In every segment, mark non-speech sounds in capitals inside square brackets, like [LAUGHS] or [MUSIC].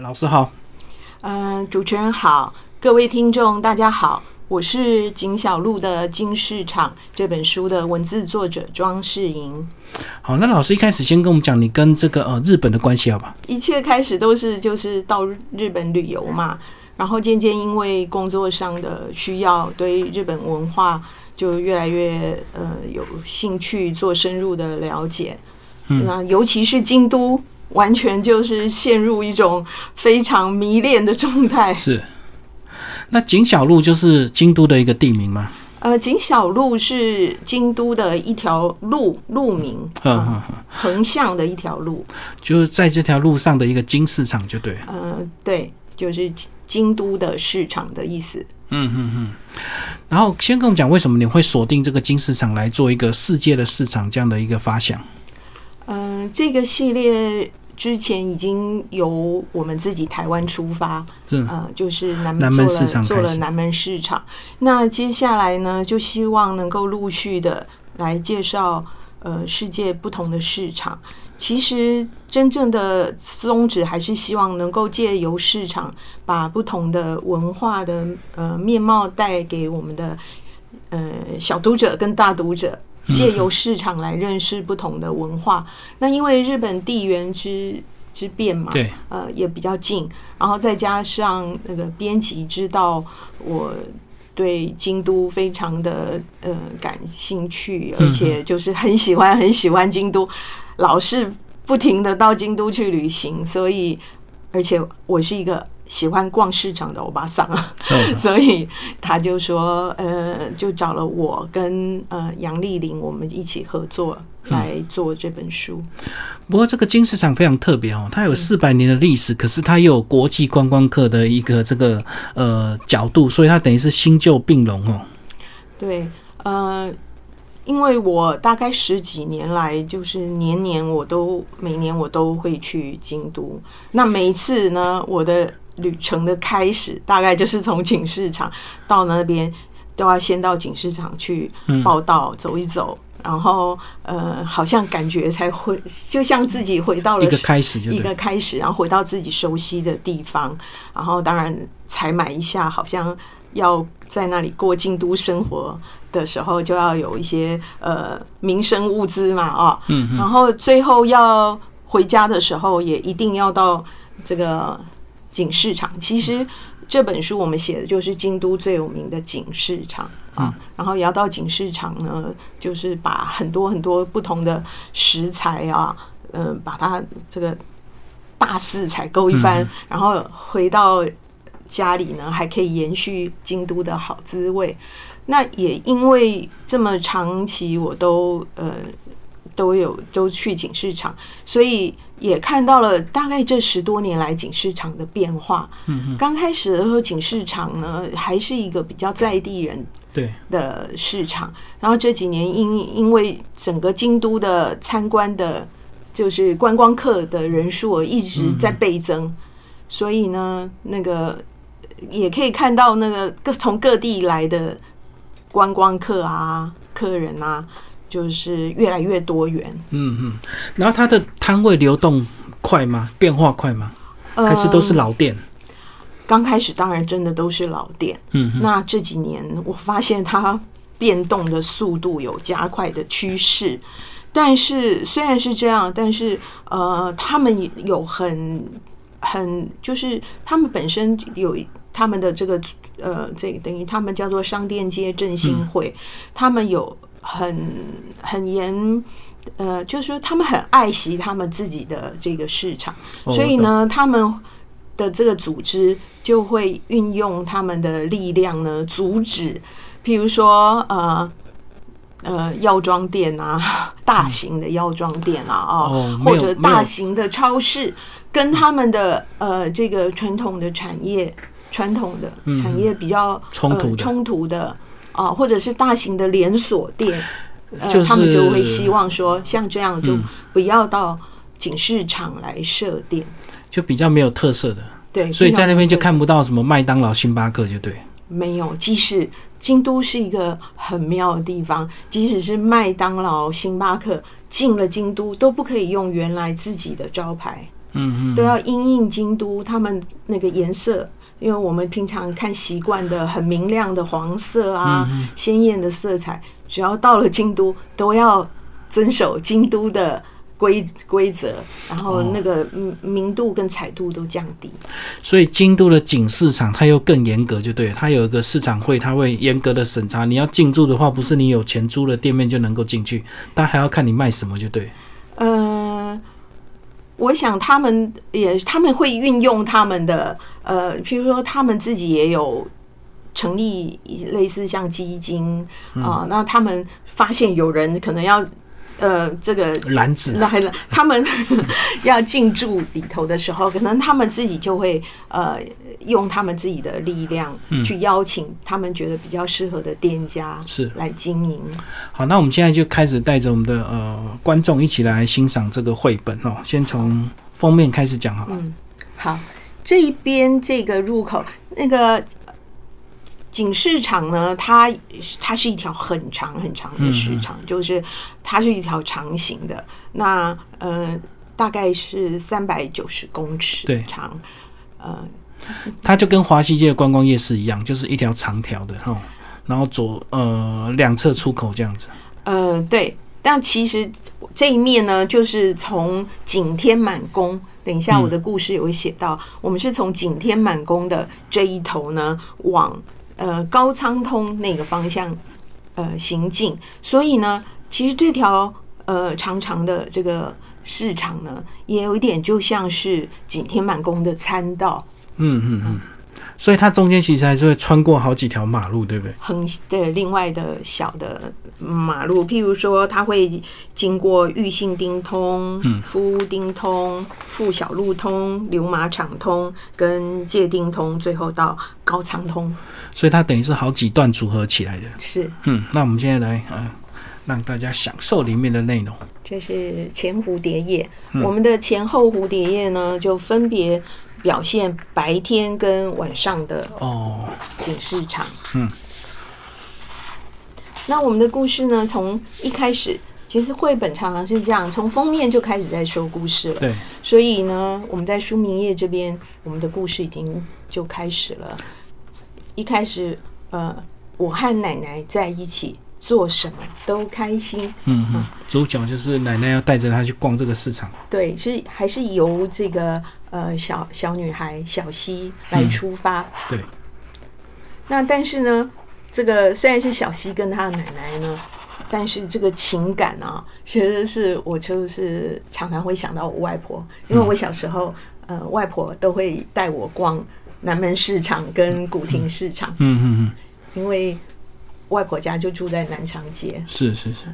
老师好，嗯，主持人好，各位听众大家好，我是景小路的《金市场》这本书的文字作者庄世莹。好，那老师一开始先跟我们讲你跟这个呃日本的关系好吧？一切开始都是就是到日本旅游嘛，然后渐渐因为工作上的需要，对日本文化就越来越呃有兴趣，做深入的了解。那尤其是京都。完全就是陷入一种非常迷恋的状态。是，那景小路就是京都的一个地名吗？呃，景小路是京都的一条路路名，横向的一条路，就是在这条路上的一个金市场，就对。嗯，对，就是京都的市场的意思。嗯嗯嗯。然后先跟我们讲，为什么你会锁定这个金市场来做一个世界的市场这样的一个发想？嗯，这个系列。之前已经由我们自己台湾出发，呃，就是南门做了做了南门市场。那接下来呢，就希望能够陆续的来介绍呃世界不同的市场。其实真正的宗旨还是希望能够借由市场，把不同的文化的呃面貌带给我们的呃小读者跟大读者。借由市场来认识不同的文化，那因为日本地缘之之变嘛，对，呃，也比较近，然后再加上那个编辑知道我对京都非常的呃感兴趣，而且就是很喜欢很喜欢京都，老是不停的到京都去旅行，所以而且我是一个。喜欢逛市场的欧巴桑啊，[LAUGHS] 所以他就说，呃，就找了我跟呃杨丽玲，我们一起合作来做这本书。不过这个金市场非常特别哦，它有四百年的历史，可是它又有国际观光客的一个这个呃角度，所以它等于是新旧并融哦。对，呃。因为我大概十几年来，就是年年我都每年我都会去京都。那每一次呢，我的旅程的开始大概就是从警市场到那边，都要先到警市场去报道走一走，然后呃，好像感觉才会就像自己回到了一个开始，一个开始，然后回到自己熟悉的地方，然后当然采买一下，好像要在那里过京都生活。的时候就要有一些呃民生物资嘛，哦，嗯，然后最后要回家的时候也一定要到这个景市场。其实这本书我们写的就是京都最有名的景市场啊，然后也要到景市场呢，就是把很多很多不同的食材啊，嗯，把它这个大肆采购一番，然后回到家里呢，还可以延续京都的好滋味。那也因为这么长期，我都呃都有都去景市场，所以也看到了大概这十多年来景市场的变化。嗯刚开始的时候，景市场呢还是一个比较在地人对的市场，然后这几年因因为整个京都的参观的，就是观光客的人数一直在倍增，所以呢，那个也可以看到那个各从各地来的。观光客啊，客人啊，就是越来越多元。嗯嗯，然后它的摊位流动快吗？变化快吗？还是都是老店？刚开始当然真的都是老店。嗯，那这几年我发现它变动的速度有加快的趋势。但是虽然是这样，但是呃，他们有很很就是他们本身有他们的这个。呃，这个等于他们叫做商店街振兴会，他们有很很严，呃，就是说他们很爱惜他们自己的这个市场，所以呢，他们的这个组织就会运用他们的力量呢，阻止，譬如说呃呃药妆店啊，大型的药妆店啊，哦，或者大型的超市，跟他们的呃这个传统的产业。传统的产业比较冲突冲突的啊，或者是大型的连锁店，呃，他们就会希望说，像这样就不要到警市场来设店，就比较没有特色的。对，所以在那边就看不到什么麦当劳、星巴克，就对。没有，即使京都是一个很妙的地方，即使是麦当劳、星巴克进了京都，都不可以用原来自己的招牌。嗯嗯，都要因应京都他们那个颜色，因为我们平常看习惯的很明亮的黄色啊，鲜艳的色彩，只要到了京都都要遵守京都的规规则，然后那个嗯明度跟彩度都降低。所以京都的景市场它又更严格，就对了，它有一个市场会，它会严格的审查。你要进驻的话，不是你有钱租了店面就能够进去，但还要看你卖什么，就对嗯。呃，我想他们也他们会运用他们的呃，譬如说他们自己也有成立类似像基金啊、那他们发现有人可能要呃这个篮子，来了，他们 [LAUGHS] 要进驻里头的时候，可能他们自己就会呃用他们自己的力量去邀请他们觉得比较适合的店家是来经营。好，那我们现在就开始带着我们的呃观众一起来欣赏这个绘本哦。先从封面开始讲好了。好，这一边这个入口那个景市场呢，它它是一条很长很长的市场，就是它是一条长形的，那呃大概是三百九十公尺对长，呃它就跟华西街的观光夜市一样，就是一条长条的哈，然后左呃两侧出口这样子。呃对，但其实这一面呢，就是从景天满宫。等一下，我的故事也会写到，我们是从景天满宫的这一头呢，往呃高仓通那个方向呃行进，所以呢，其实这条呃长长的这个市场呢，也有一点就像是景天满宫的参道，嗯嗯嗯，所以它中间其实还是会穿过好几条马路，对不对？横的另外的小的马路，譬如说，它会经过裕信丁通、夫丁通、富小路通、流马场通跟界町通，最后到高仓通。所以它等于是好几段组合起来的。是，嗯，那我们现在来呃让大家享受里面的内容。这是前蝴蝶叶。我们的前后蝴蝶叶呢，就分别表现白天跟晚上的哦，景市场。嗯，那我们的故事呢，从一开始，其实绘本常常是这样，从封面就开始在说故事了。对，所以呢，我们在书名页这边，我们的故事已经就开始了。一开始，呃，我和奶奶在一起，做什么都开心。嗯嗯，主角就是奶奶要带着她去逛这个市场。对，是还是由这个呃小小女孩小溪来出发。对，那但是呢，这个虽然是小溪跟他的奶奶呢，但是这个情感啊，其实是我就是常常会想到我外婆，因为我小时候，呃，外婆都会带我逛南门市场跟古亭市场，嗯嗯嗯，因为外婆家就住在南长街，是是是，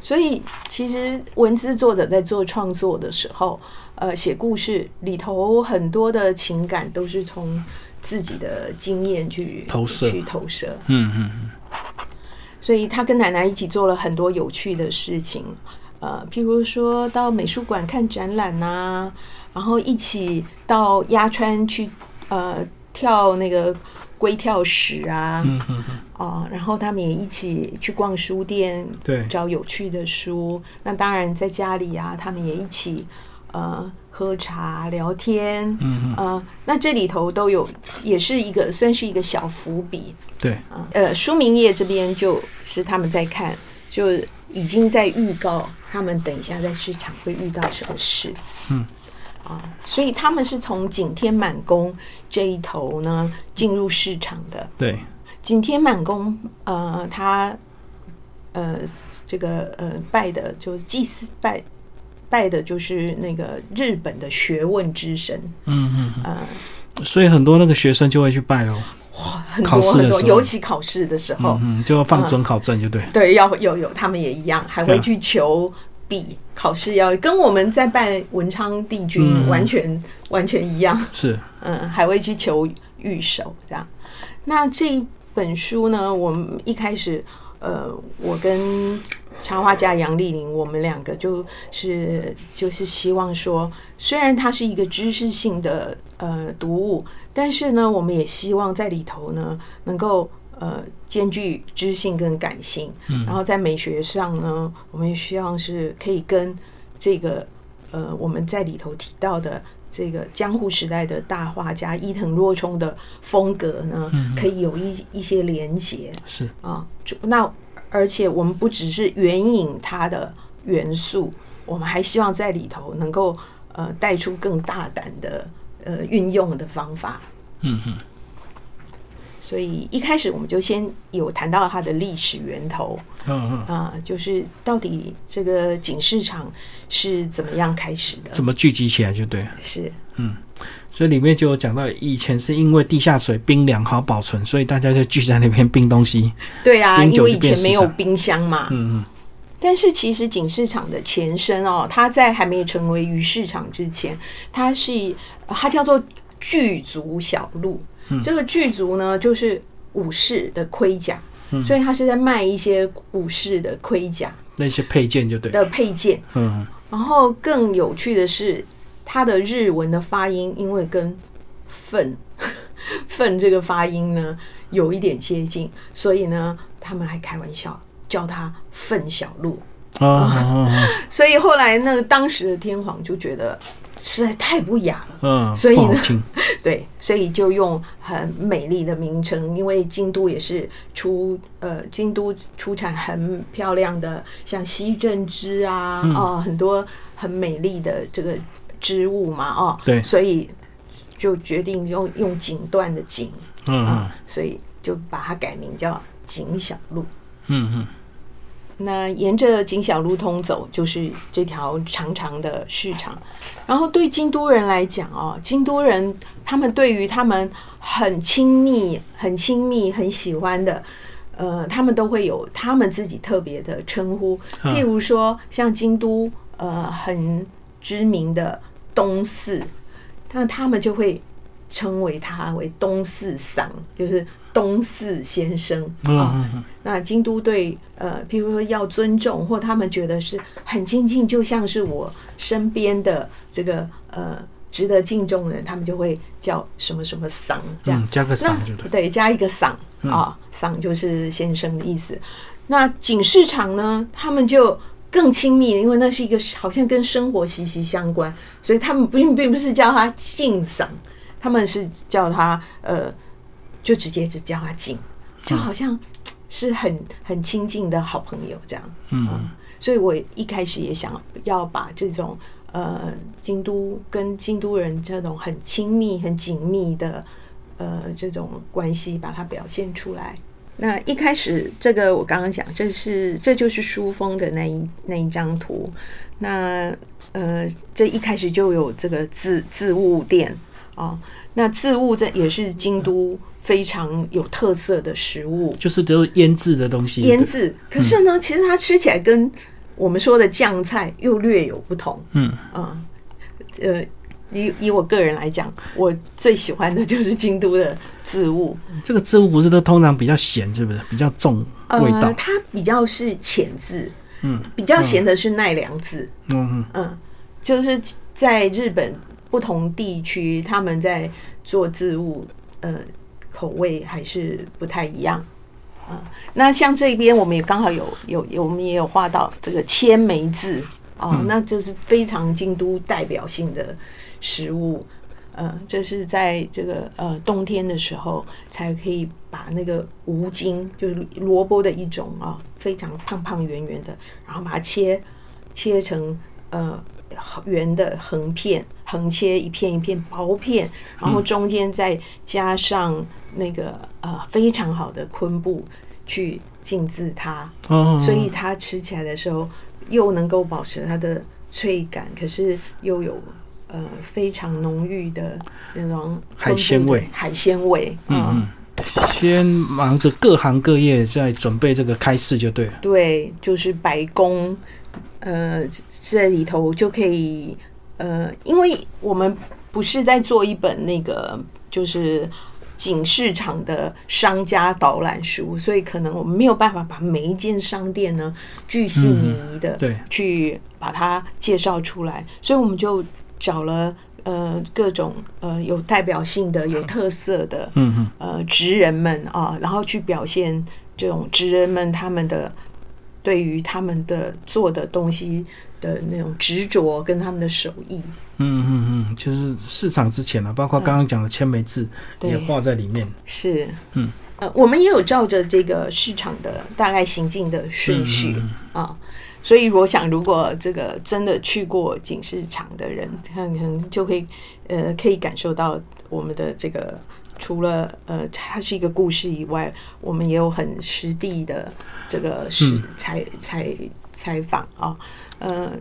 所以其实文字作者在做创作的时候，呃，写故事里头很多的情感都是从自己的经验去投射。去投射。嗯嗯嗯，所以他跟奶奶一起做了很多有趣的事情，呃，譬如说到美术馆看展览呐、然后一起到鸭川去呃跳那个龟跳石啊，嗯嗯嗯，哦，然后他们也一起去逛书店，对。找有趣的书。那当然在家里啊，他们也一起呃喝茶聊天，嗯嗯，呃，那这里头都有，也是一个算是一个小伏笔。对，呃，书明业这边就是他们在看，就已经在预告他们等一下在市场会遇到什么事。嗯，啊，所以他们是从景天满宫这一头呢进入市场的。对，景天满宫，呃，他呃这个呃拜的就是祭祀拜拜的就是那个日本的学问之神，嗯嗯呃，嗯，所以很多那个学生就会去拜喽。很多很多，尤其考试的时候，嗯嗯，就要放准考证，就对。对，要有有，他们也一样，还会去求笔，考试要跟我们在拜文昌帝君嗯完全、完全一样。是，嗯，还会去求御守这样。那这一本书呢，我们一开始，呃，我跟插画家杨丽玲，我们两个就是就是希望说，虽然它是一个知识性的呃读物，但是呢，我们也希望在里头呢能够呃兼具知性跟感性，嗯。然后在美学上呢，我们也希望是可以跟这个呃我们在里头提到的这个江户时代的大画家伊藤若冲的风格呢，可以有一一些连结。是。啊。就那而且我们不只是援引它的元素，我们还希望在里头能够呃带出更大胆的呃运用的方法。嗯哼所以一开始我们就先有谈到它的历史源头嗯嗯，啊，就是到底这个警市场是怎么样开始的？怎么聚集起来就对了。是所以里面就有讲到，以前是因为地下水冰凉好保存，所以大家就聚在那边冰东西。对啊，因为以前没有冰箱嘛。嗯嗯但是其实景市场的前身哦，它在还没有成为鱼市场之前，它是呃它叫做巨族小路。嗯这个巨族呢，就是武士的盔甲，嗯所以它是在卖一些武士的盔甲那些配件就对。的配件。嗯然后更有趣的是，它的日文的发音，因为跟“粪”“粪”这个发音呢有一点接近，所以呢，他们还开玩笑叫它“粪小路哦哦哦”。[LAUGHS] 所以后来那个当时的天皇就觉得实在太不雅了，嗯，所以呢。[LAUGHS] 对，所以就用很美丽的名称，因为京都也是出呃，京都出产很漂亮的，像西镇织啊，嗯哦，很多很美丽的这个织物嘛，哦，对所以就决定用用锦缎的锦嗯嗯啊，所以就把它改名叫锦小路。嗯嗯那沿着锦小路通走，就是这条长长的市场。然后对京都人来讲哦，京都人他们对于他们很亲密、很亲密、很喜欢的，呃，他们都会有他们自己特别的称呼。嗯譬如说，像京都呃很知名的东四，那他们就会称为他为东四桑，就是东四先生嗯啊。那京都对呃，譬如说要尊重，或他们觉得是很亲近，就像是我身边的这个呃值得敬重的人，他们就会叫什么什么桑这样。嗯，加个那赏就对。对，加一个桑啊，桑就是先生的意思。那警市场呢，他们就更亲密，因为那是一个好像跟生活息息相关，所以他们并并不是叫他敬桑，他们是叫他呃，就直接只叫他敬，就好像是很很亲近的好朋友这样。嗯所以我一开始也想要把这种呃京都跟京都人这种很亲密、很紧密的呃这种关系，把它表现出来。那一开始这个我刚刚讲，这是这就是书封的那一那一张图。那呃，这一开始就有这个字字物店啊、那字物这也是京都非常有特色的食物。就是都腌制的东西。腌制，可是呢，其实它吃起来跟我们说的酱菜又略有不同。嗯，嗯，呃，以以我个人来讲，我最喜欢的就是京都的字物，这个植物不是都通常比较咸，是不是？比较重味道呃，。它比较是浅字，嗯比较咸的是奈良字，嗯嗯嗯，就是在日本不同地区，他们在做字物，呃，口味还是不太一样。啊、那像这边我们也刚好有有有，我们也有画到这个千梅字哦，那就是非常京都代表性的食物。呃，这是在这个呃冬天的时候才可以把那个无筋，就是萝卜的一种啊，非常胖胖圆圆的，然后把它切切成呃圆的横片，横切一片一片薄片，然后中间再加上那个呃非常好的昆布去浸渍它，哦，所以它吃起来的时候又能够保持它的脆感，可是又有呃非常浓郁的那种海鲜味。海鲜味，嗯嗯，先忙着各行各业在准备这个开市就对了。对，就是白宫，呃，这里头就可以，呃，因为我们不是在做一本那个就是景市场的商家导览书，所以可能我们没有办法把每一间商店呢巨细靡遗的对。去把它介绍出来，所以我们就找了呃各种呃有代表性的、有特色的，嗯嗯。呃职人们啊，然后去表现这种职人们他们的对于他们的做的东西的那种执着跟他们的手艺。嗯嗯嗯，就是市场之前啊，包括刚刚讲的千枚字对。也画在里面。是，嗯，呃，我们也有照着这个市场的大概行进的顺序嗯。啊，所以我想，如果这个真的去过景市场的人，可能就会呃可以感受到我们的这个。除了呃，它是一个故事以外，我们也有很实地的这个是嗯采采采访啊，呃，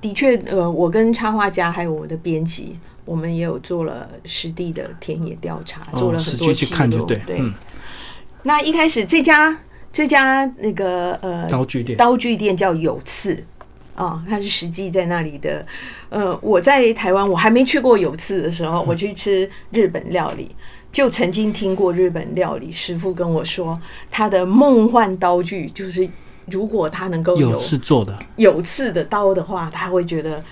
的确，呃，我跟插画家还有我的编辑，我们也有做了实地的田野调查，做哦，了很多记录。对，嗯，那一开始这家这家那个呃刀具店，刀具店叫有刺。啊，它是实际在那里的。呃，我在台湾我还没去过有刺的时候，我去吃日本料理，就曾经听过日本料理师傅跟我说，他的梦幻刀具就是如果他能够有有是做的，有刺的刀的话，他会觉得，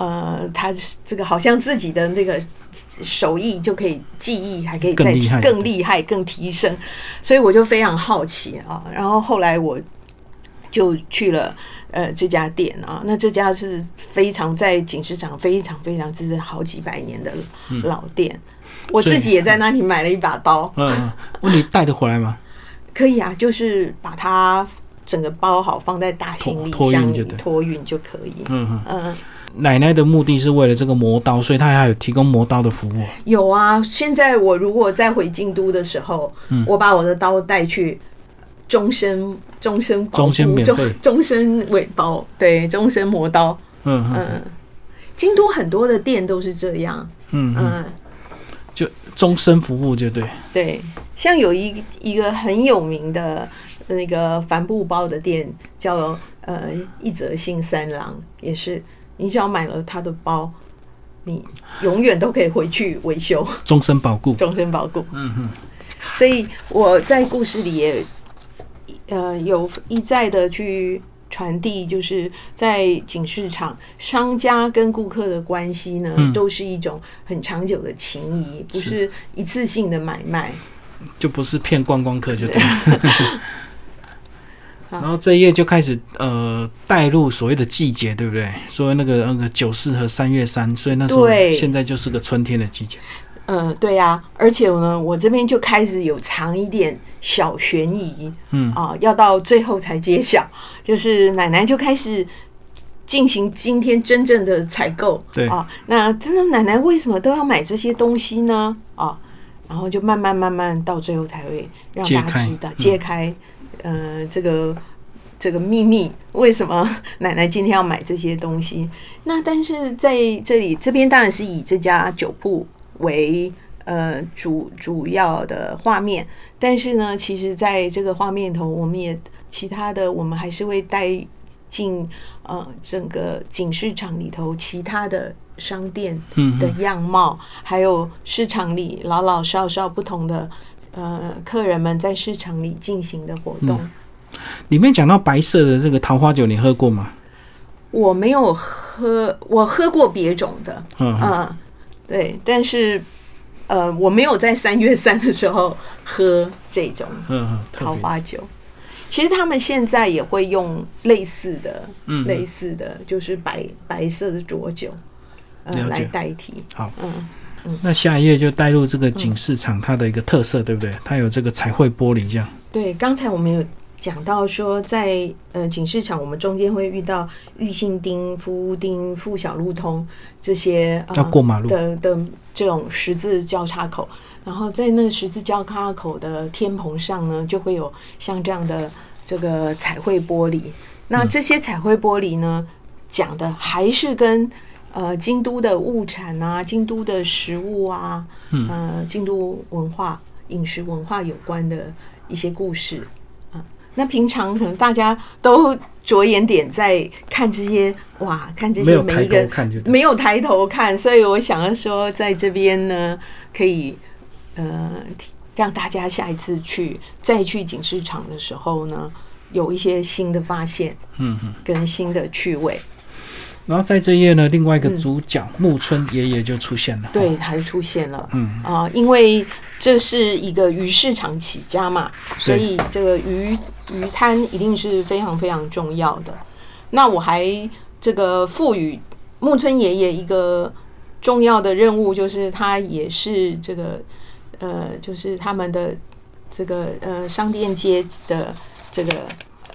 呃，他这个好像自己的那个手艺就可以记忆还可以再更厉害更厉害、更提升，所以我就非常好奇啊。然后后来我就去了呃这家店啊，那这家是非常在景市场非常非常就是好几百年的老店，我自己也在那里买了一把刀，嗯嗯，问你带得回来吗？[LAUGHS] 可以啊，就是把它整个包好放在大行李箱里托运就可以。嗯。嗯，嗯，奶奶的目的是为了这个磨刀，所以她还有提供磨刀的服务。有啊。现在我如果再回京都的时候，嗯我把我的刀带去，终身终身保护终身免终费终身尾刀，对，终身磨刀。嗯嗯嗯，京都很多的店都是这样。嗯嗯，嗯，就终身服务就对。对，像有一一个很有名的那个帆布包的店，叫呃一泽信三郎，也是你只要买了他的包，你永远都可以回去维修，终身保固。终身保固。嗯嗯，所以我在故事里也呃有一再的去传递，就是在景市场，商家跟顾客的关系呢，嗯都是一种很长久的情谊，不是一次性的买卖。就不是骗观光客就对了。[LAUGHS] 然后这一页就开始呃带入所谓的季节，对不对？所以那个那个九四和三月三，所以那时候对。现在就是个春天的季节。嗯，对呀、而且呢，我这边就开始有藏一点小悬疑，嗯。啊，要到最后才揭晓，就是奶奶就开始进行今天真正的采购，对。啊，那真的奶奶为什么都要买这些东西呢？啊，然后就慢慢慢慢到最后才会让大家知道嗯揭开，呃，这个。这个秘密为什么奶奶今天要买这些东西？那但是在这里这边当然是以这家酒铺为呃主主要的画面，但是呢，其实在这个画面头，我们也其他的我们还是会带进呃整个景市场里头其他的商店的样貌，还有市场里老老少少不同的呃客人们在市场里进行的活动。里面讲到白色的这个桃花酒，你喝过吗？我没有喝，我喝过别种的，嗯嗯嗯，对，但是呃，我没有在三月三的时候喝这种桃花酒。其实他们现在也会用类似的、类似的，就是白白色的浊酒，呃，来代替。好。嗯，那下一页就带入这个景市场它的一个特色，对不对？它有这个彩绘玻璃这样。对，刚才我们有讲到说在，呃景市场，我们中间会遇到玉信町、福屋町、富小路通这些呃要过马路的的这种十字交叉口，然后在那个十字交叉口的天棚上呢，就会有像这样的这个彩绘玻璃。那这些彩绘玻璃呢，讲的还是跟呃京都的物产啊、京都的食物啊、嗯呃京都文化、饮食文化有关的一些故事啊。那平常可能大家都着眼点在看这些哇，看这些每一个。没有抬头看，所以我想要说，在这边呢，可以呃让大家下一次去再去景市场的时候呢，有一些新的发现嗯嗯。跟新的趣味。然后在这一页呢，另外一个主角、木村爷爷就出现了。对，他就出现了。嗯啊、因为这是一个鱼市场起家嘛，所以这个鱼鱼摊一定是非常非常重要的。那我还这个赋予木村爷爷一个重要的任务，就是他也是这个呃，就是他们的这个呃商店街的这个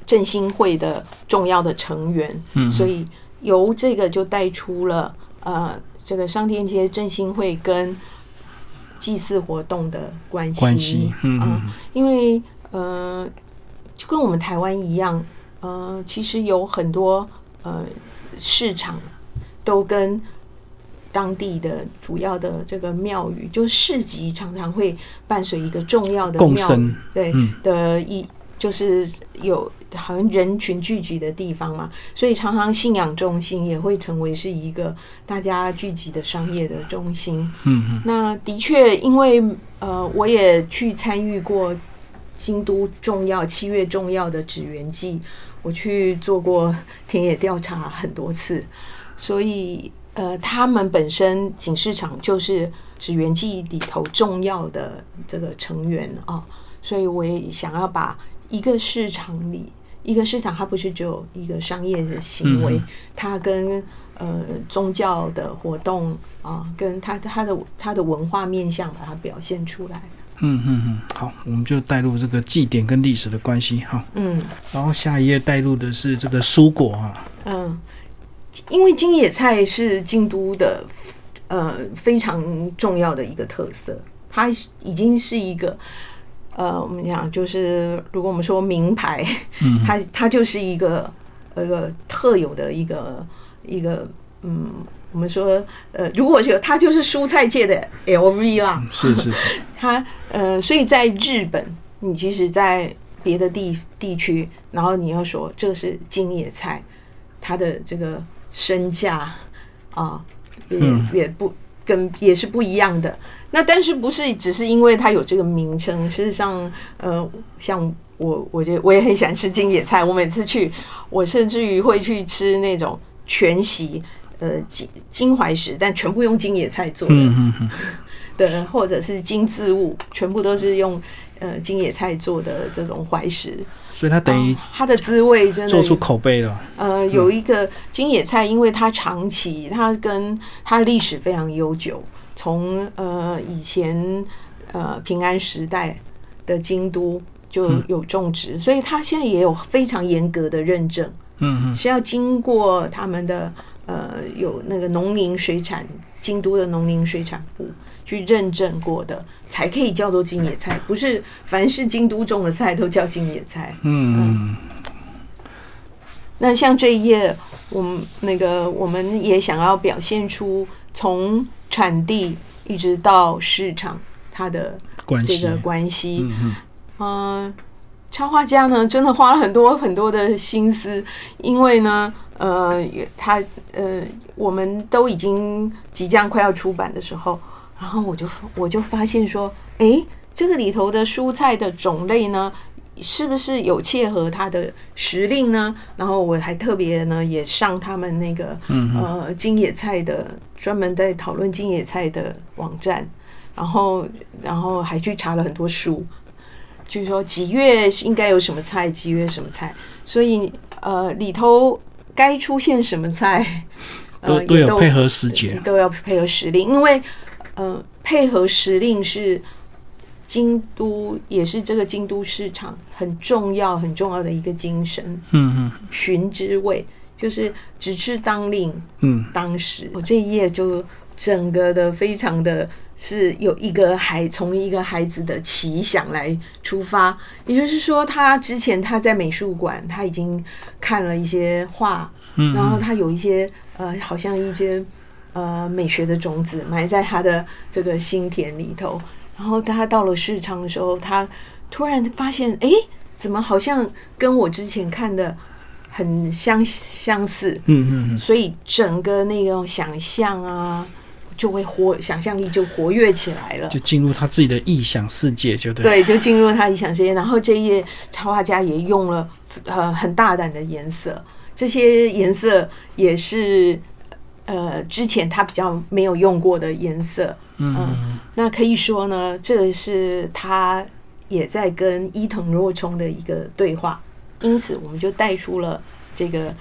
振兴会的重要的成员，嗯所以由这个就带出了呃这个商店街振兴会跟祭祀活动的关系。关系，嗯因为呃，就跟我们台湾一样，呃，其实有很多呃市场都跟当地的主要的这个庙宇，就市集常常会伴随一个重要的庙宇共生，对、嗯的一就是有好像人群聚集的地方嘛，所以常常信仰中心也会成为是一个大家聚集的商业的中心。嗯嗯那的确，因为呃，我也去参与过京都重要七月重要的纸园祭，我去做过田野调查很多次，所以呃，他们本身景市场就是纸园季里头重要的这个成员啊，所以我也想要把一个市场里。一个市场，它不是只有一个商业的行为，嗯它跟呃宗教的活动啊，跟它它的它的文化面向把它表现出来。嗯嗯嗯，好，我们就带入这个祭典跟历史的关系哈。嗯然后下一页带入的是这个蔬果啊，嗯，因为金野菜是京都的呃非常重要的一个特色，它已经是一个。呃，我们讲就是，如果我们说名牌，嗯。它它就是一个呃特有的一个一个嗯，我们说呃，如果就它就是蔬菜界的 LV 啦，是是是，[LAUGHS] 它呃，所以在日本，你即使在别的地地区，然后你要说这是京野菜，它的这个身价啊，也、嗯。也不跟也是不一样的。那但是不是只是因为它有这个名称？事实上，呃，像我，我觉得我也很喜欢吃金野菜。我每次去，我甚至于会去吃那种全席，呃，金金怀石，但全部用金野菜做的。嗯嗯嗯，[LAUGHS] 的，或者是金字物，全部都是用呃金野菜做的这种怀石，所以它等于哦它的滋味真的做出口碑了。呃有一个金野菜，因为它长期，它跟它历史非常悠久，从呃以前呃平安时代的京都就有种植，所以它现在也有非常严格的认证。嗯嗯是要经过他们的呃有那个农林水产京都的农林水产部去认证过的，才可以叫做京野菜，不是凡是京都种的菜都叫京野菜。嗯那像这一页，我们那个我们也想要表现出从产地一直到市场它的这个关系。嗯嗯嗯，插画家呢，真的花了很多很多的心思，因为呢，呃，他呃，我们都已经即将快要出版的时候，然后我就我就发现说，诶，这个里头的蔬菜的种类呢，是不是有切合它的时令呢？然后我还特别呢，也上他们那个呃金野菜的专门在讨论金野菜的网站，然后然后还去查了很多书。就是说几月应该有什么菜，几月什么菜，所以呃里头该出现什么菜，都呃都有配合时节。都要配合时令，因为呃配合时令是京都也是这个京都市场很重要很重要的一个精神，嗯嗯寻之味就是只吃当令嗯。当时。我这一页就整个的非常的是有一个孩从一个孩子的奇想来出发，也就是说，他之前他在美术馆他已经看了一些画，嗯，然后他有一些呃，好像一些呃美学的种子埋在他的这个心田里头。然后他到了市场的时候，他突然发现，哎，怎么好像跟我之前看的很相相似？嗯嗯嗯，所以整个那种想象啊，就会活，想象力就活跃起来了。就进入他自己的臆想世界，就对。对，就进入他臆想世界。然后这一页插画家也用了呃很大胆的颜色，这些颜色也是呃之前他比较没有用过的颜色。嗯那可以说呢，这是他也在跟伊藤若冲的一个对话，因此我们就带出了这个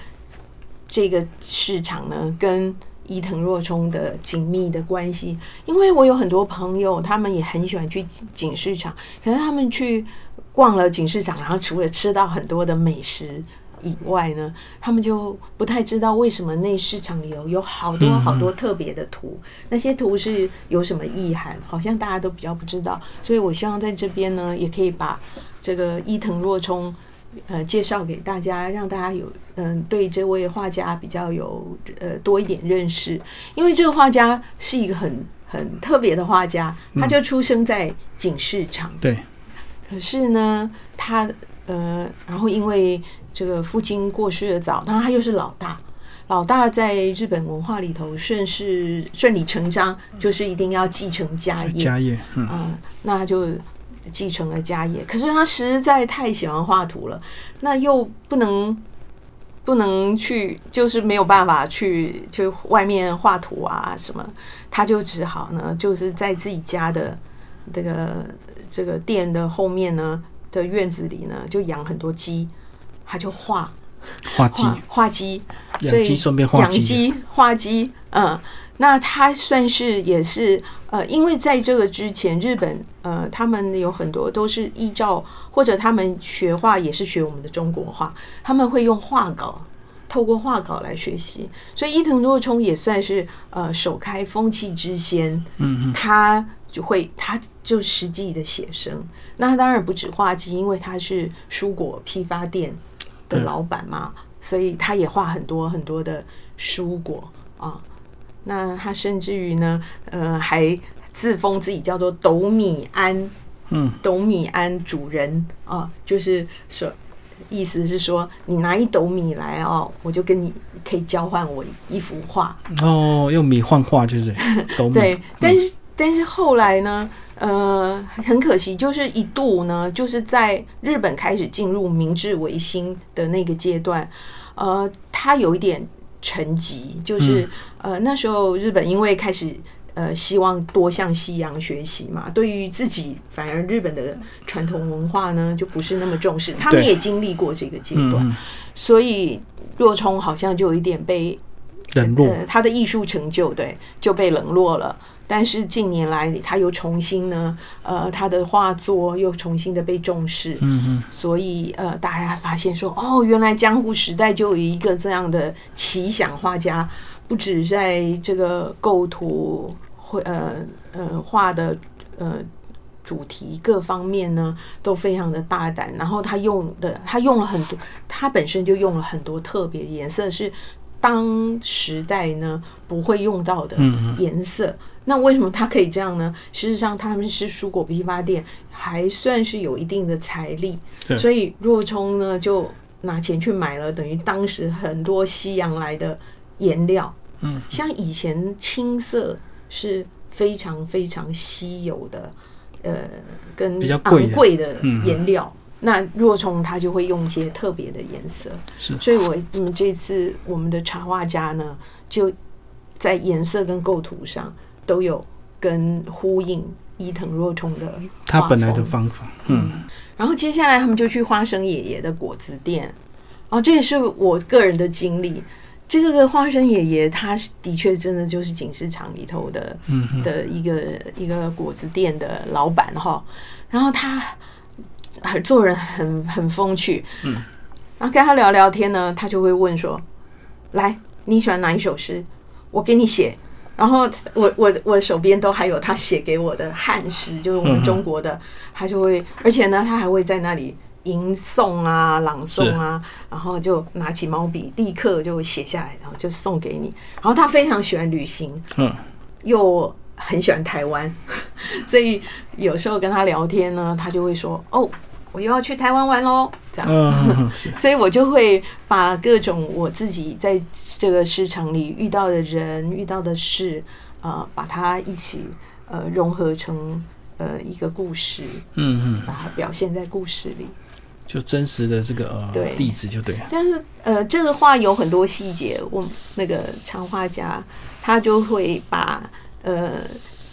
这个市场呢跟伊藤若冲的紧密的关系，因为我有很多朋友，他们也很喜欢去景市场，可是他们去逛了景市场，然后除了吃到很多的美食。以外呢，他们就不太知道为什么那市场里有有好多好多特别的图，那些图是有什么意涵，好像大家都比较不知道。所以我希望在这边呢，也可以把这个伊藤若冲呃介绍给大家，让大家有嗯对这位画家比较有呃多一点认识。因为这个画家是一个很很特别的画家，他就出生在景市场，对，可是呢，他呃，然后因为这个父亲过世的早，然后他又是老大，老大在日本文化里头顺势顺理成章，就是一定要继承家业，家业，嗯，啊，那就继承了家业。可是他实在太喜欢画图了，那又不能不能去，就是没有办法去去外面画图啊什么，他就只好呢，就是在自己家的这个这个店的后面呢的院子里呢，就养很多鸡。他就画画鸡，画鸡，养鸡顺便画养鸡画鸡。嗯，那他算是也是呃，因为在这个之前，日本呃，他们有很多都是依照或者他们学画也是学我们的中国画，他们会用画稿，透过画稿来学习。所以伊藤若冲也算是呃，首开风气之先。嗯嗯，他就会他就实际的写生。那他当然不止画鸡，因为他是蔬果批发店。的老板嘛，所以他也画很多很多的蔬果啊。那他甚至于呢，呃，还自封自己叫做斗米安，嗯，斗米安主人啊，就是说，意思是说，你拿一斗米来哦，我就跟你可以交换我一幅画。哦，用米换画就是斗米。[LAUGHS] 对，但是但是后来呢？呃，很可惜，就是一度呢，就是在日本开始进入明治维新的那个阶段，呃，他有一点沉寂，就是呃那时候日本因为开始呃希望多向西洋学习嘛，对于自己反而日本的传统文化呢就不是那么重视，他们也经历过这个阶段，所以若冲好像就有一点被冷落，他的艺术成就对就被冷落了。但是近年来，他又重新呢，呃，他的画作又重新的被重视，嗯嗯，所以呃，大家发现说，哦，原来江户时代就有一个这样的奇想画家，不止在这个构图绘呃呃画的呃主题各方面呢都非常的大胆，然后他用的他用了很多，他本身就用了很多特别颜色，是当时代呢不会用到的颜色。那为什么它可以这样呢？事实上，他们是蔬果批发店，还算是有一定的财力，所以若冲呢就拿钱去买了，等于当时很多西洋来的颜料。嗯，像以前青色是非常非常稀有的，呃，跟比较昂贵的颜料。那若冲他就会用一些特别的颜色。是，所以我们这次我们的插画家呢，就在颜色跟构图上。都有跟呼应伊藤若冲的他本来的方法，嗯，然后接下来他们就去花生爷爷的果子店，哦，这也是我个人的经历。这个花生爷爷他的确真的就是警市场里头的，嗯的一个一个果子店的老板哈。然后他很做人很很风趣，嗯，然后跟他聊聊天呢，他就会问说：“来，你喜欢哪一首诗？我给你写。”然后我我我手边都还有他写给我的汉诗，就是我们中国的，他就会，而且呢，他还会在那里吟诵啊、朗诵啊，然后就拿起毛笔，立刻就写下来，然后就送给你。然后他非常喜欢旅行，嗯，又很喜欢台湾，[LAUGHS] 所以有时候跟他聊天呢，他就会说：“哦，我又要去台湾玩喽。”这样，[LAUGHS] 所以我就会把各种我自己在。这个市场里遇到的人、遇到的事，啊，把它一起呃融合成呃一个故事，嗯嗯，把它表现在故事里，就真实的这个呃例子就对了。但是呃，这个画有很多细节，我那个插画家他就会把呃，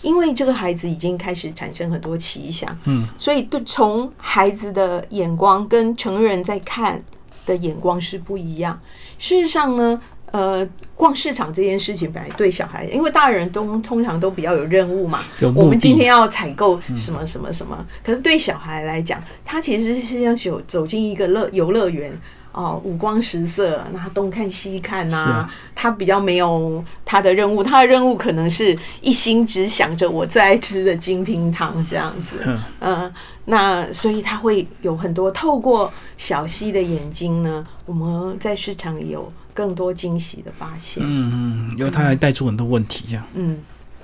因为这个孩子已经开始产生很多奇想，嗯，所以对从孩子的眼光跟成人在看的眼光是不一样。事实上呢。呃，逛市场这件事情本来对小孩，因为大人都通常都比较有任务嘛，我们今天要采购什么什么什么，可是对小孩来讲，他其实是要走走进一个乐游乐园。哦，五光十色，那东看西看呐、他比较没有他的任务，他的任务可能是一心只想着我最爱吃的金瓶糖这样子。嗯嗯，那所以他会有很多透过小溪的眼睛呢，我们在市场里有更多惊喜的发现。嗯嗯，由他来带出很多问题，这样。嗯，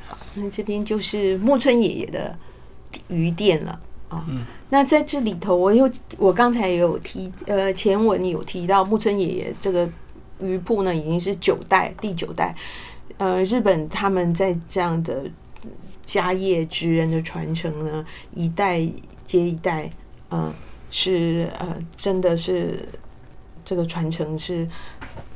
好，那这边就是木村爷爷的鱼店了啊。那在这里头，我又我刚才也有提，呃，前文有提到木村爷爷这个鱼铺呢，已经是九代，第九代。呃，日本他们在这样的家业之人的传承呢，一代接一代，嗯、是呃，真的是这个传承是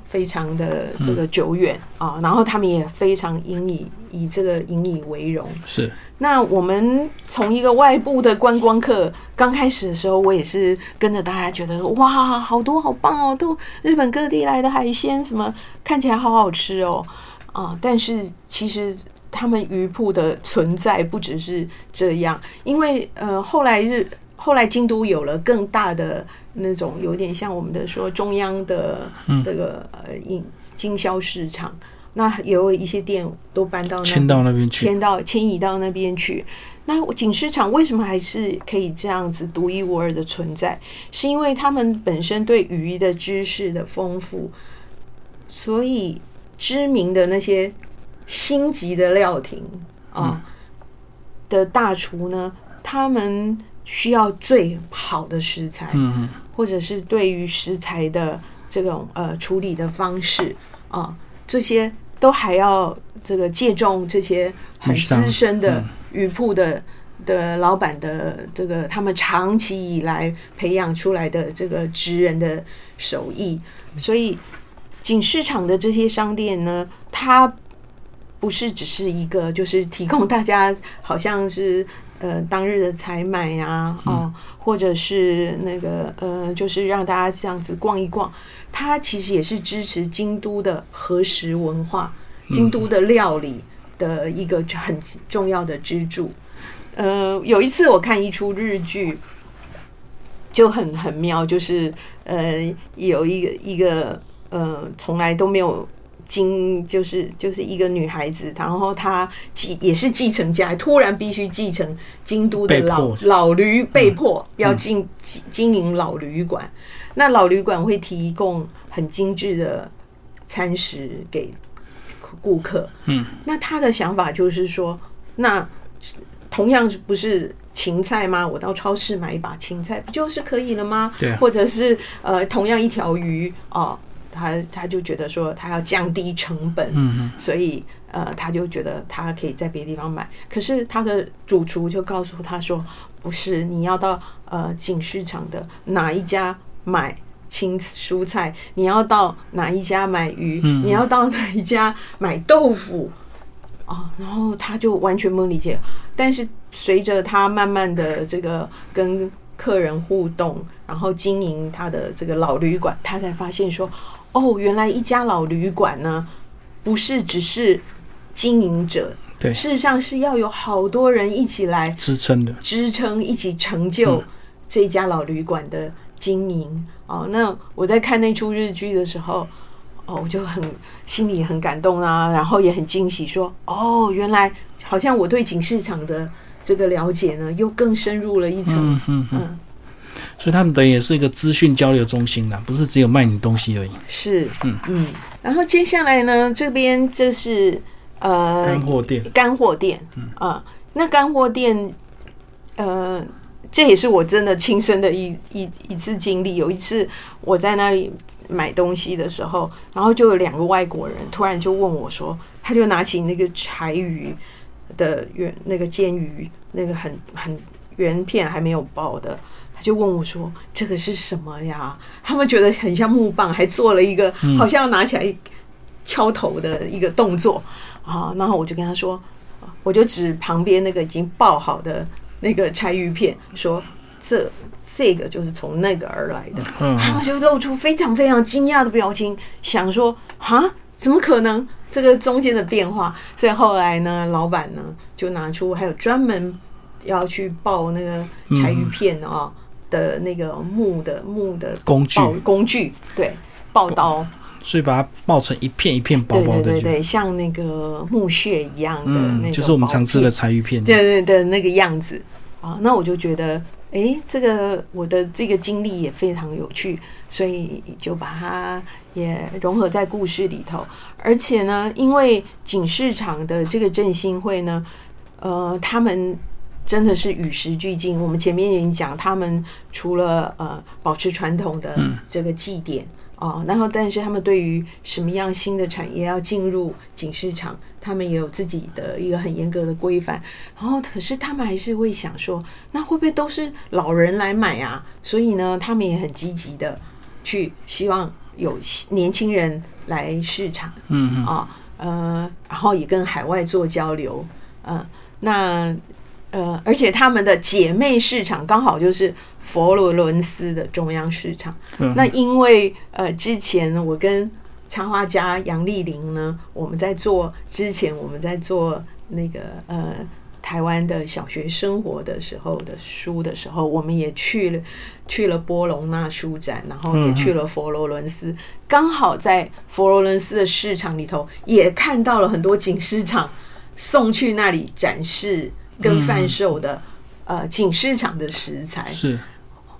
非常的这个久远啊，然后他们也非常引以以这个引以为荣。是，那我们从一个外部的观光客刚开始的时候，我也是跟着大家觉得哇，好多好棒哦，都日本各地来的海鲜，什么看起来好好吃哦啊！但是其实他们鱼铺的存在不只是这样，因为呃后来日后来京都有了更大的那种有点像我们的说中央的这个呃经经销市场。那也有一些店都搬到那迁到那边去。迁到迁移到那边去。那锦市场为什么还是可以这样子独一无二的存在？是因为他们本身对鱼的知识的丰富，所以知名的那些星级的料亭啊、的大厨呢，他们需要最好的食材，嗯嗯，或者是对于食材的这种呃处理的方式啊，这些都还要这个借重这些很资深的嗯鱼铺的。的老板的这个，他们长期以来培养出来的这个职人的手艺，所以锦市场的这些商店呢，它不是只是一个就是提供大家好像是呃当日的采买啊，哦，或者是那个呃，就是让大家这样子逛一逛，它其实也是支持京都的和食文化，京都的料理的一个很重要的支柱。呃，有一次我看一出日剧，就很很妙，就是呃，有一个一个呃，从来都没有经，就是就是一个女孩子，然后她继也是继承家，突然必须继承京都的老老旅，被迫要经经经营老旅馆。那老旅馆会提供很精致的餐食给顾客。嗯，那他的想法就是说，那同样是不是芹菜吗？我到超市买一把芹菜，不就是可以了吗？对啊或者是呃，同样一条鱼哦，他他就觉得说他要降低成本，所以呃，他就觉得他可以在别的地方买。可是他的主厨就告诉他说，不是，你要到呃锦市场的哪一家买。青蔬菜，你要到哪一家买鱼？嗯你要到哪一家买豆腐？哦，然后他就完全不理解。但是随着他慢慢的这个跟客人互动，然后经营他的这个老旅馆，他才发现说，哦，原来一家老旅馆呢，不是只是经营者，对，事实上是要有好多人一起来支撑的。支撑，一起成就这家老旅馆的经营。哦，那我在看那出日剧的时候，哦，我就很心里很感动啊，然后也很惊喜，说，哦，原来好像我对景市场的这个了解呢，又更深入了一层。嗯嗯嗯，嗯，所以他们等于也是一个资讯交流中心啦，不是只有卖你东西而已。是，嗯嗯，然后接下来呢，这边这是呃干货店，干货店，嗯啊，那干货店，呃，这也是我真的亲身的一一一次经历。有一次我在那里买东西的时候，然后就有两个外国人突然就问我说，他就拿起那个柴鱼的圆那个煎鱼，那个很很圆片还没有包的。他就问我说：“这个是什么呀？”他们觉得很像木棒，还做了一个好像要拿起来敲头的一个动作啊。然后我就跟他说，我就指旁边那个已经爆好的那个柴鱼片，说这这个就是从那个而来的。嗯他们就露出非常非常惊讶的表情，想说啊，怎么可能？这个中间的变化，所以后来呢，老板呢就拿出还有专门要去爆那个柴鱼片啊、的那个木的木的工具工具，对，刨刀，所以把它爆成一片一片薄对薄的就，对对对，像那个木屑一样的那、嗯，就是我们常吃的。柴鱼片。对对对，那个样子啊，那我就觉得，诶，这个我的这个经历也非常有趣，所以就把它也融合在故事里头。而且呢，因为景市场的这个振兴会呢，呃，他们真的是与时俱进。我们前面已经讲，他们除了呃保持传统的这个祭典。哦，然后但是他们对于什么样新的产业要进入景市场，他们也有自己的一个很严格的规范。然后可是他们还是会想说，那会不会都是老人来买啊？所以呢，他们也很积极的去希望有年轻人来市场。嗯嗯，啊，呃，然后也跟海外做交流，嗯、那呃，而且他们的姐妹市场刚好就是佛罗伦斯的中央市场。嗯那因为呃，之前我跟插画家杨丽玲呢，我们在做之前我们在做那个呃。台湾的小学生活的时候的书的时候，我们也去了去了波隆那书展，然后也去了佛罗伦斯，刚好在佛罗伦斯的市场里头也看到了很多景市场送去那里展示跟贩售的、呃景市场的食材，是，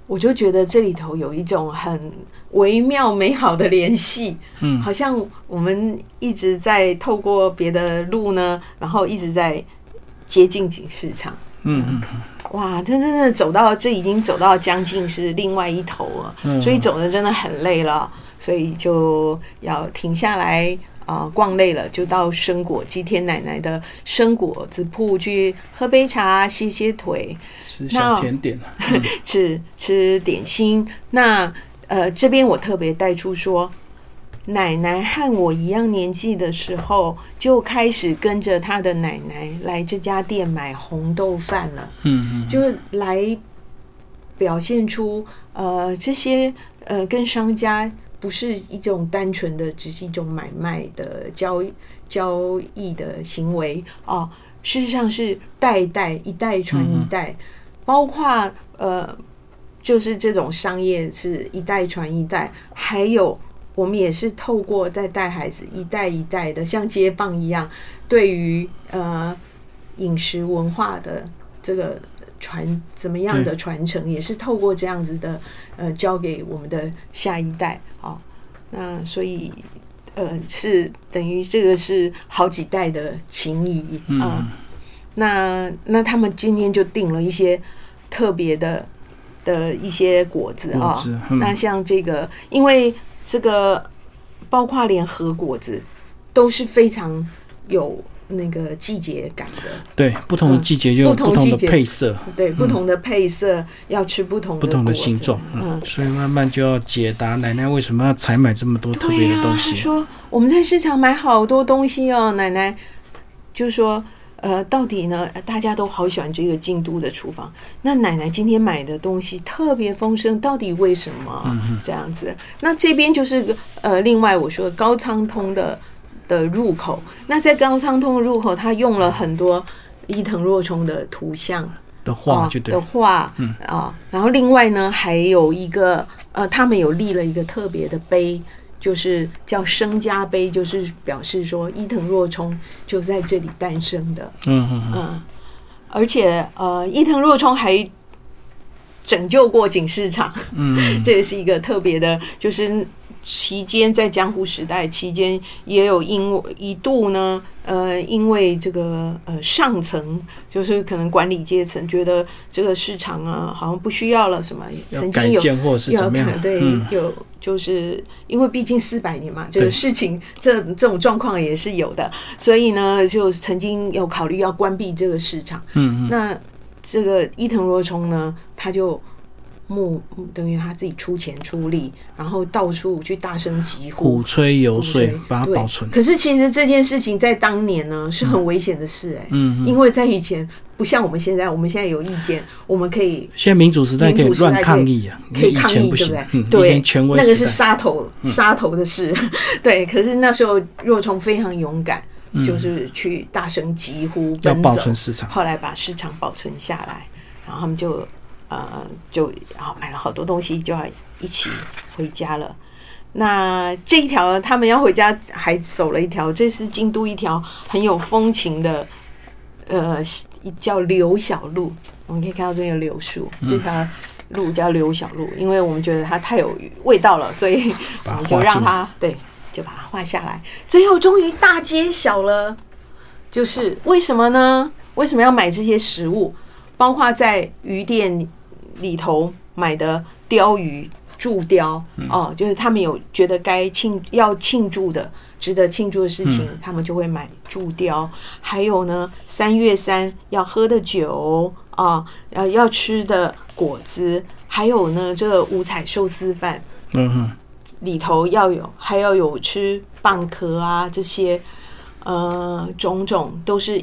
我就觉得这里头有一种很微妙美好的联系，嗯。好像我们一直在透过别的路呢，然后一直在接近景市场。嗯嗯哇，这真的走到这已经走到将近是另外一头了，嗯。所以走的真的很累了，所以就要停下来啊、逛累了就到生果吉天奶奶的生果子铺去喝杯茶、歇歇腿，吃小甜点。[LAUGHS] 吃吃点心。那呃，这边我特别带出说，奶奶和我一样年纪的时候，就开始跟着她的奶奶来这家店买红豆饭了。嗯嗯，就来表现出呃这些呃跟商家不是一种单纯的只是一种买卖的交交易的行为哦，事实上是代代一代传一代，包括呃就是这种商业是一代传一代，还有。我们也是透过在带孩子一代一代的，像接棒一样，对于呃饮食文化的这个传怎么样的传承，也是透过这样子的呃交给我们的下一代啊、那所以呃是等于这个是好几代的情谊啊、那那他们今天就定了一些特别的的一些果子啊、那像这个，因为这个包括连核果子都是非常有那个季节感的。对，不同的季节就有不同的配色，对，不同的配色、要吃不同的不同的形状，嗯嗯，，所以慢慢就要解答奶奶为什么要采买这么多特别的东西。说我们在市场买好多东西哦，奶奶就说。呃，到底呢？大家都好喜欢这个京都的厨房。那奶奶今天买的东西特别丰盛，到底为什么嗯这样子？那这边就是个呃，另外我说高仓通的的入口。那在高仓通的入口，他用了很多伊藤若冲的图像，的画哦就对。的，画，嗯。啊，然后另外呢还有一个呃，他们有立了一个特别的碑，就是叫生家碑，就是表示说伊藤若冲就在这里诞生的，嗯嗯嗯，嗯，而且呃，伊藤若冲还拯救过警市场，嗯，[LAUGHS] 这也是一个特别的，就是期间在江湖时代期间，也有因一度呢，呃，因为这个呃上层就是可能管理阶层觉得这个市场啊好像不需要了，什么曾经有建或者是有怎么样？对，嗯有就是因为毕竟四百年嘛，这个对事情这这种状况也是有的，所以呢，就曾经有考虑要关闭这个市场。嗯嗯，那这个伊藤若冲呢，他就募等于他自己出钱出力，然后到处去大声疾呼鼓。吹游说把它保存。可是其实这件事情在当年呢是很危险的事、哎、嗯嗯因为在以前不不像我们现在，我们现在有意见，我们可以现在民主时代可以乱抗议啊，可以以抗议，对不对？，对前权，威那个是杀头杀头的事，对。可是那时候若虫非常勇敢，就是去大声疾呼嗯要保存市场，后来把市场保存下来，然后他们就呃就啊买了好多东西，就要一起回家了。那这一条他们要回家，还走了一条，这是京都一条很有风情的，呃，叫柳小路。我们可以看到这个柳树，这条路叫柳小路，因为我们觉得它太有味道了，所以我们就让它对，就把它画下来。最后终于大揭晓了，就是为什么呢？为什么要买这些食物？包括在鱼店里头买的鲷鱼、柱雕哦，就是他们有觉得该庆要庆祝的、值得庆祝的事情，他们就会买柱雕。还有呢，三月三要喝的酒啊，要要吃的果子，还有呢，这个五彩寿司饭，嗯哼，里头要有，还要有吃蚌壳啊这些，呃，种种都是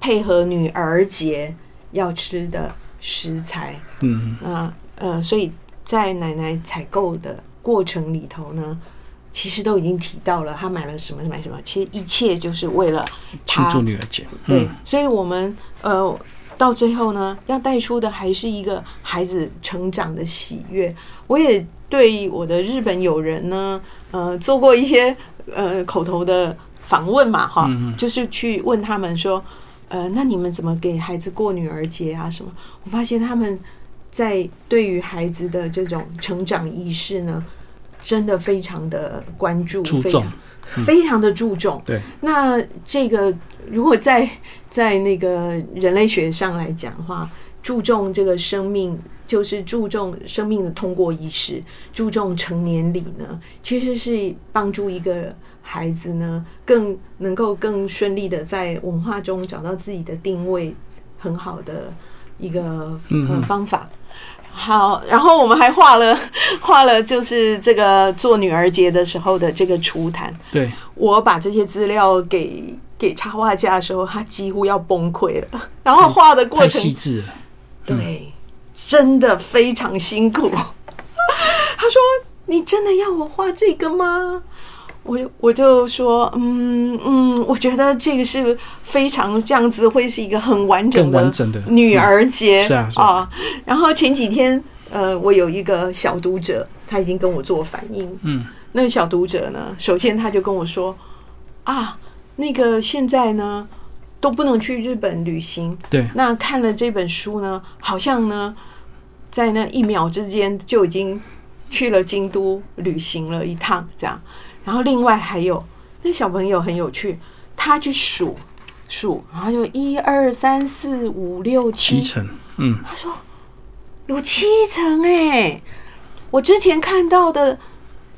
配合女儿节要吃的食材。嗯，啊呃，所以在奶奶采购的过程里头呢，其实都已经提到了她买了什么买什么，其实一切就是为了庆她祝女儿节，对嗯，，所以我们呃到最后呢，要带出的还是一个孩子成长的喜悦。我也对我的日本友人呢，呃，做过一些呃口头的访问嘛，哈，就是去问他们说，呃，那你们怎么给孩子过女儿节啊？什么？我发现他们在对于孩子的这种成长仪式呢，真的非常的关注，非常非常的注重。对，那这个如果在在那个人类学上来讲的话，注重这个生命，就是注重生命的通过仪式，注重成年礼呢，其实是帮助一个孩子呢，更能够更顺利的在文化中找到自己的定位，很好的一个呃方法。好，然后我们还画了画了，就是这个做女儿节的时候的这个雏坛。对，我把这些资料给给插画家的时候，他几乎要崩溃了。然后画的过太程，细致了，对，真的非常辛苦。[LAUGHS] 他说：“你真的要我画这个吗？”我就我就说：“嗯嗯，我觉得这个是非常这样子，会是一个很完整的完整的女儿节、嗯是啊是啊。然后前几天，呃，我有一个小读者，他已经跟我做反应，嗯，那个小读者呢，首先他就跟我说啊，那个现在呢都不能去日本旅行，对，那看了这本书呢，好像呢在那一秒之间就已经去了京都旅行了一趟，这样。然后另外还有那小朋友很有趣，他去数数，然后就一二三四五六七层，嗯，他说有七层哎，我之前看到的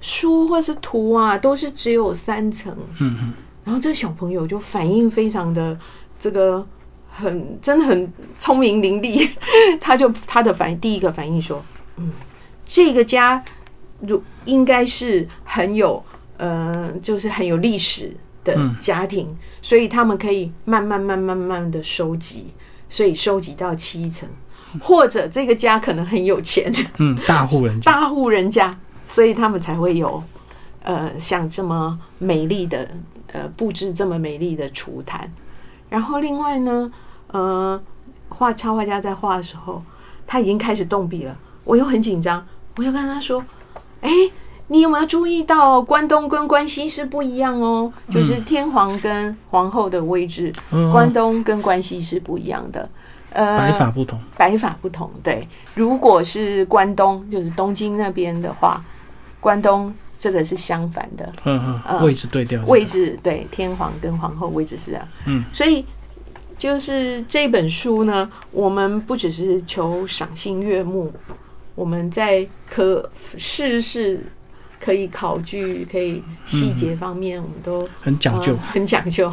书或是图啊，都是只有三层。嗯嗯，然后这小朋友就反应非常的这个很真的很聪明伶俐，[LAUGHS] 他就他的反应第一个反应说，嗯，这个家如应该是很有呃，就是很有历史的家庭，所以他们可以慢慢慢慢慢的收集，所以收集到七层，或者这个家可能很有钱，嗯，大户人家，[LAUGHS] 大户人家，所以他们才会有呃像这么美丽的呃布置这么美丽的厨坛。然后另外呢，呃，画插画家在画的时候，他已经开始动笔了，我又很紧张，我又跟他说：“哎、你有没有注意到关东跟关西是不一样哦？就是天皇跟皇后的位置，嗯关东跟关西是不一样的。呃，白法不同，白法不同，对。如果是关东，就是东京那边的话，关东这个是相反的，嗯嗯，位置对调，位置对天皇跟皇后位置是这样。嗯，所以就是这本书呢，我们不只是求赏心悦目，我们在可事事可以考据、可以细节方面，我们都很讲究呃，[LAUGHS] 很讲究。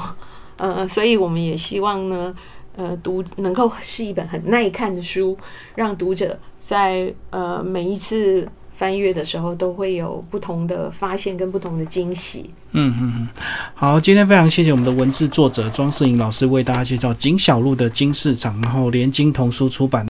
呃，所以我们也希望呢，呃，读能够是一本很耐看的书，让读者在呃每一次翻阅的时候，都会有不同的发现跟不同的惊喜。嗯嗯嗯，好，今天非常谢谢我们的文字作者庄世颖老师为大家介绍景小路的金市场，然后连金童书出版。